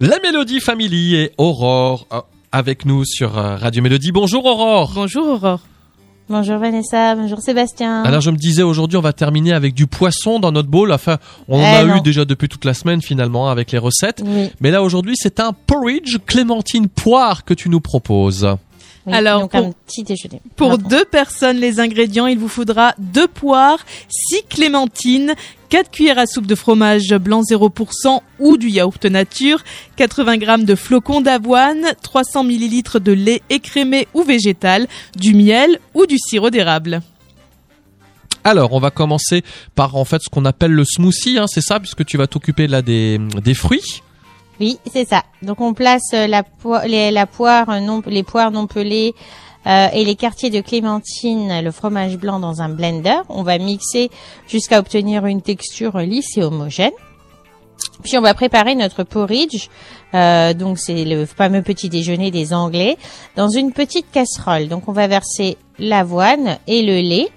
La Mélodie Family et Aurore euh, avec nous sur euh, Radio Mélodie. Bonjour Aurore. Bonjour Aurore. Bonjour Vanessa, bonjour Sébastien. Alors je me disais aujourd'hui on va terminer avec du poisson dans notre bowl. Enfin on en Eh a non. eu déjà depuis toute la semaine finalement avec les recettes. Oui, Mais là aujourd'hui c'est un porridge clémentine poire que tu nous proposes. Oui, Alors, donc pour- un petit déjeuner. Pour Maintenant. deux personnes, les ingrédients, il vous faudra deux poires, six clémentines, 4 cuillères à soupe de fromage blanc 0% ou du yaourt nature, 80 g de flocons d'avoine, 300 ml de lait écrémé ou végétal, du miel ou du sirop d'érable. Alors on va commencer par en fait ce qu'on appelle le smoothie, hein, c'est ça puisque tu vas t'occuper là des, des fruits. Oui, c'est ça. Donc on place euh, la, les, poire non, les poires non pelées euh, et les quartiers de clémentine, le fromage blanc dans un blender. On va mixer jusqu'à obtenir une texture lisse et homogène. Puis on va préparer notre porridge, euh, donc c'est le fameux petit déjeuner des Anglais, dans une petite casserole. Donc on va verser l'avoine et le lait.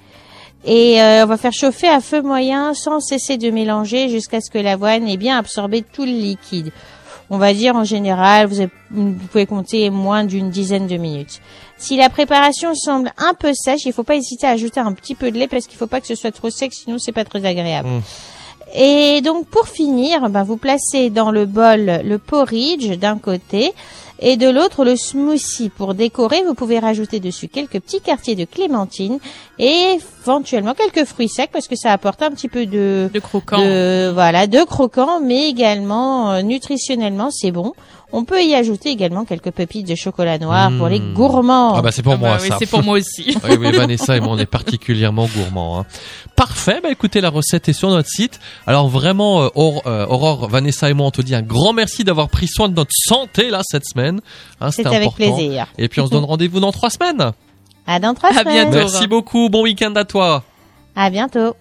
Et on va faire chauffer à feu moyen sans cesser de mélanger jusqu'à ce que l'avoine ait bien absorbé tout le liquide. On va dire en général, vous, avez- vous pouvez compter moins d'une dizaine de minutes. Si la préparation semble un peu sèche, il faut pas hésiter à ajouter un petit peu de lait parce qu'il faut pas que ce soit trop sec, sinon c'est pas très agréable. Mm. Et donc pour finir, ben, vous placez dans le bol le porridge d'un côté et de l'autre le smoothie. Pour décorer, vous pouvez rajouter dessus quelques petits quartiers de clémentine et éventuellement quelques fruits secs parce que ça apporte un petit peu de De croquant. de voilà de croquant mais également euh, nutritionnellement c'est bon on peut y ajouter également quelques pépites de chocolat noir pour les Mmh. gourmands Ah bah c'est pour Ah bah moi oui, ça. c'est pour moi aussi. Oui, oui, Vanessa et moi, on est particulièrement gourmands. hein. Parfait, bah écoutez, la recette est sur notre site. Alors vraiment, euh, Aur- euh, Aurore, Vanessa et moi, on te dit un grand merci d'avoir pris soin de notre santé là cette semaine. Hein, c'est C'était avec important. plaisir Et puis on se donne rendez-vous dans trois semaines. à dans trois À semaines bientôt. Merci beaucoup, bon week-end à toi. à bientôt